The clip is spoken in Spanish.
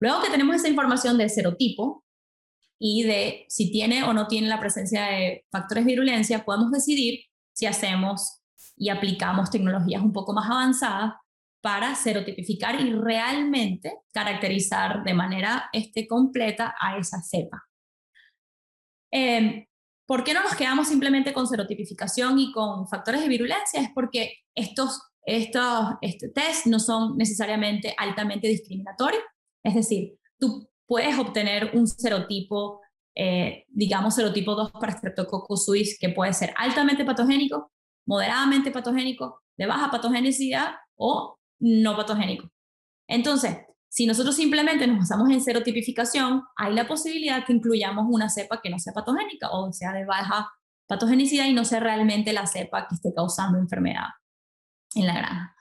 Luego que tenemos esa información del serotipo y de si tiene o no tiene la presencia de factores de virulencia, podemos decidir si hacemos y aplicamos tecnologías un poco más avanzadas para serotipificar y realmente caracterizar de manera este, completa a esa cepa. Em, ¿Por qué no nos quedamos simplemente con serotipificación y con factores de virulencia? Es porque estos, estos este, test no son necesariamente altamente discriminatorios. Es decir, tú puedes obtener un serotipo, eh, digamos serotipo 2 para Streptococcus suis, que puede ser altamente patogénico, moderadamente patogénico, de baja patogenicidad o no patogénico. Entonces, si nosotros simplemente nos basamos en serotipificación, hay la posibilidad que incluyamos una cepa que no sea patogénica o sea de baja patogenicidad y no sea realmente la cepa que esté causando enfermedad en la granja.